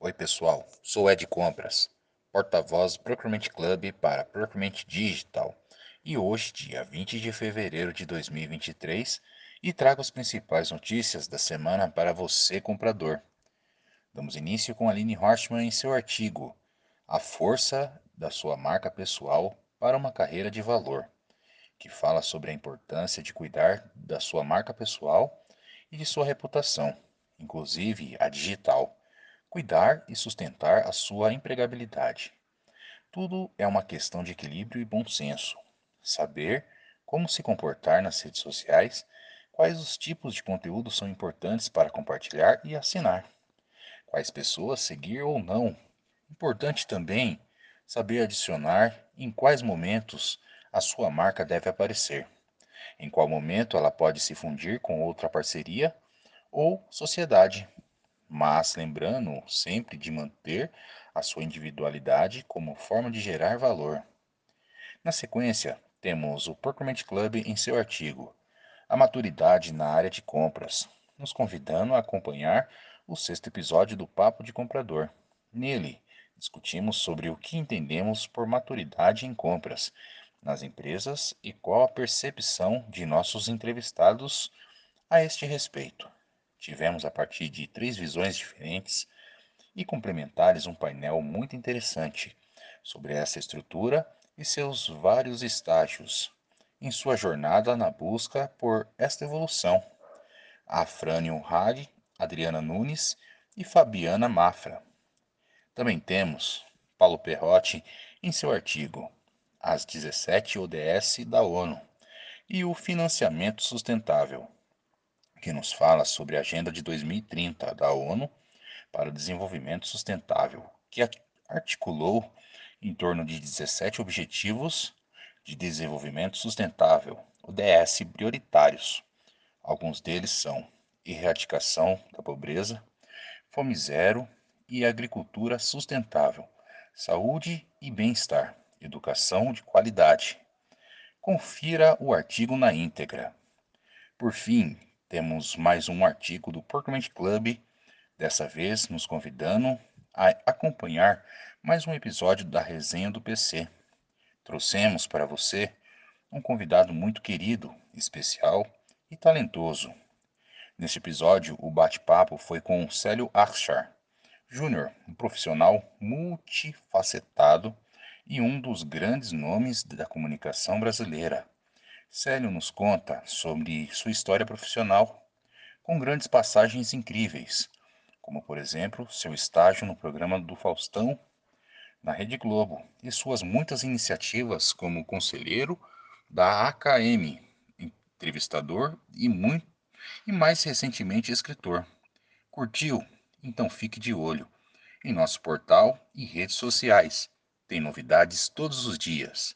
Oi, pessoal. Sou Ed Compras, porta-voz do Procurement Club para Procurement Digital. E hoje, dia 20 de fevereiro de 2023, e trago as principais notícias da semana para você, comprador. Damos início com Aline Horstman em seu artigo A Força da Sua Marca Pessoal para uma Carreira de Valor, que fala sobre a importância de cuidar da sua marca pessoal e de sua reputação, inclusive a digital cuidar e sustentar a sua empregabilidade. Tudo é uma questão de equilíbrio e bom senso. Saber como se comportar nas redes sociais, quais os tipos de conteúdo são importantes para compartilhar e assinar, quais pessoas seguir ou não. Importante também saber adicionar em quais momentos a sua marca deve aparecer, em qual momento ela pode se fundir com outra parceria ou sociedade mas lembrando sempre de manter a sua individualidade como forma de gerar valor. Na sequência, temos o Procurement Club em seu artigo A Maturidade na Área de Compras, nos convidando a acompanhar o sexto episódio do Papo de Comprador. Nele, discutimos sobre o que entendemos por maturidade em compras nas empresas e qual a percepção de nossos entrevistados a este respeito. Tivemos, a partir de três visões diferentes e complementares, um painel muito interessante sobre essa estrutura e seus vários estágios em sua jornada na busca por esta evolução. Afrânio Hag, Adriana Nunes e Fabiana Mafra. Também temos Paulo Perrotti em seu artigo As 17 ODS da ONU e o financiamento sustentável que nos fala sobre a Agenda de 2030 da ONU para o Desenvolvimento Sustentável, que articulou em torno de 17 Objetivos de Desenvolvimento Sustentável, ODS prioritários. Alguns deles são erradicação da pobreza, fome zero e agricultura sustentável, saúde e bem-estar, educação de qualidade. Confira o artigo na íntegra. Por fim, temos mais um artigo do Procurement Club, dessa vez nos convidando a acompanhar mais um episódio da resenha do PC. Trouxemos para você um convidado muito querido, especial e talentoso. Neste episódio, o bate-papo foi com Célio Archar, Júnior, um profissional multifacetado e um dos grandes nomes da comunicação brasileira. Célio nos conta sobre sua história profissional, com grandes passagens incríveis, como por exemplo seu estágio no programa do Faustão na Rede Globo e suas muitas iniciativas como conselheiro da AKM, entrevistador e muito e mais recentemente escritor. Curtiu? Então fique de olho em nosso portal e redes sociais. Tem novidades todos os dias.